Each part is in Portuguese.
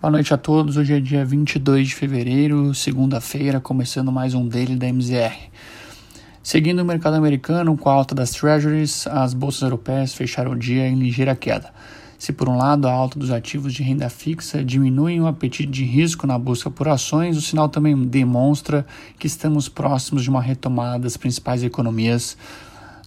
Boa noite a todos. Hoje é dia 22 de fevereiro, segunda-feira, começando mais um daily da MZR. Seguindo o mercado americano, com a alta das treasuries, as bolsas europeias fecharam o dia em ligeira queda. Se por um lado a alta dos ativos de renda fixa diminui o apetite de risco na busca por ações, o sinal também demonstra que estamos próximos de uma retomada das principais economias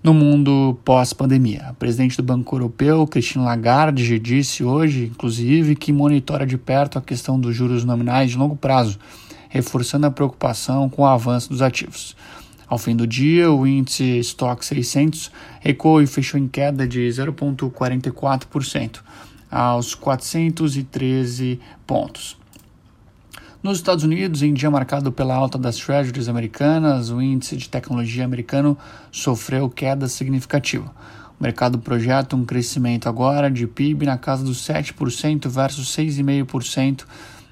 no mundo pós-pandemia. A presidente do Banco Europeu, Christine Lagarde, disse hoje, inclusive, que monitora de perto a questão dos juros nominais de longo prazo, reforçando a preocupação com o avanço dos ativos. Ao fim do dia, o índice Stock 600 recuou e fechou em queda de 0,44% aos 413 pontos. Nos Estados Unidos, em dia marcado pela alta das treasuries americanas, o índice de tecnologia americano sofreu queda significativa. O mercado projeta um crescimento agora de PIB na casa dos 7% versus 6,5%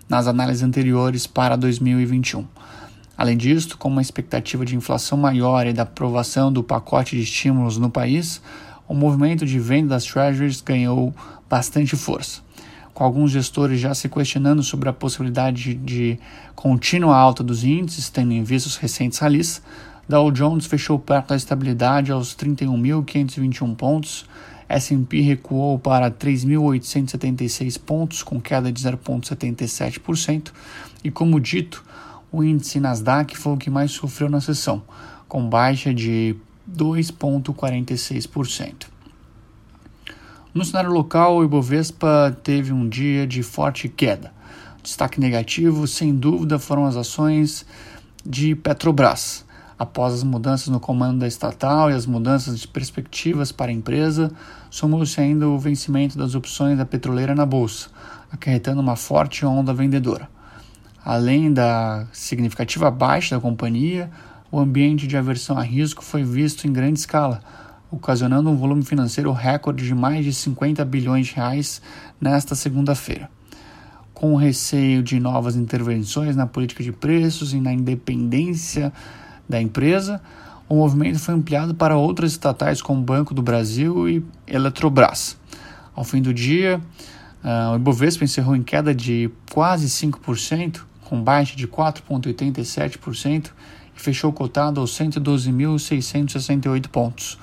nas análises anteriores para 2021. Além disso, com uma expectativa de inflação maior e da aprovação do pacote de estímulos no país, o movimento de venda das treasuries ganhou bastante força com alguns gestores já se questionando sobre a possibilidade de contínua alta dos índices, tendo em vista os recentes ralis, Dow Jones fechou perto da estabilidade aos 31.521 pontos, S&P recuou para 3.876 pontos, com queda de 0,77%, e como dito, o índice Nasdaq foi o que mais sofreu na sessão, com baixa de 2,46%. No cenário local, o Ibovespa teve um dia de forte queda. Destaque negativo, sem dúvida, foram as ações de Petrobras. Após as mudanças no comando da estatal e as mudanças de perspectivas para a empresa, somou-se ainda o vencimento das opções da petroleira na bolsa, acarretando uma forte onda vendedora. Além da significativa baixa da companhia, o ambiente de aversão a risco foi visto em grande escala, ocasionando um volume financeiro recorde de mais de 50 bilhões de reais nesta segunda-feira. Com o receio de novas intervenções na política de preços e na independência da empresa, o movimento foi ampliado para outras estatais como Banco do Brasil e Eletrobras. Ao fim do dia, uh, o Ibovespa encerrou em queda de quase 5%, com baixa de 4,87% e fechou cotado aos 112.668 pontos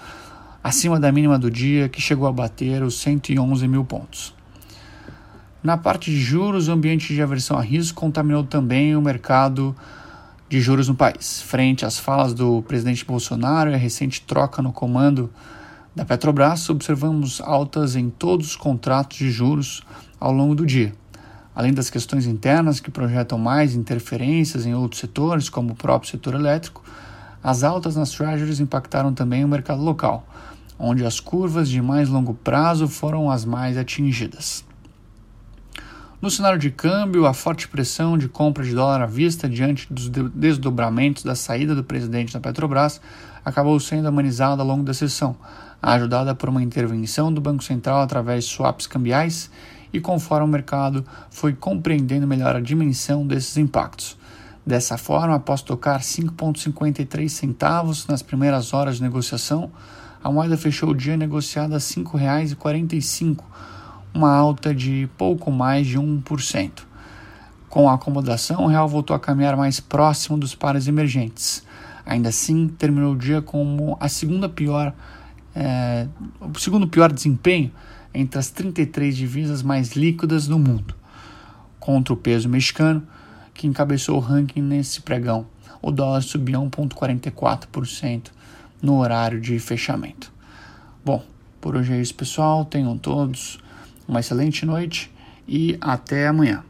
acima da mínima do dia, que chegou a bater os 111 mil pontos. Na parte de juros, o ambiente de aversão a risco contaminou também o mercado de juros no país. Frente às falas do presidente Bolsonaro e a recente troca no comando da Petrobras, observamos altas em todos os contratos de juros ao longo do dia. Além das questões internas que projetam mais interferências em outros setores, como o próprio setor elétrico, as altas nas treasuries impactaram também o mercado local, onde as curvas de mais longo prazo foram as mais atingidas. No cenário de câmbio, a forte pressão de compra de dólar à vista diante dos desdobramentos da saída do presidente da Petrobras acabou sendo amenizada ao longo da sessão, ajudada por uma intervenção do Banco Central através de swaps cambiais e conforme o mercado foi compreendendo melhor a dimensão desses impactos. Dessa forma, após tocar 5,53 centavos nas primeiras horas de negociação, a moeda fechou o dia negociada a R$ 5,45, uma alta de pouco mais de 1%. Com a acomodação, o real voltou a caminhar mais próximo dos pares emergentes. Ainda assim, terminou o dia como a segunda pior, é, o segundo pior desempenho entre as 33 divisas mais líquidas do mundo, contra o peso mexicano, que encabeçou o ranking nesse pregão. O dólar subiu 1,44% no horário de fechamento. Bom, por hoje é isso, pessoal. Tenham todos uma excelente noite e até amanhã.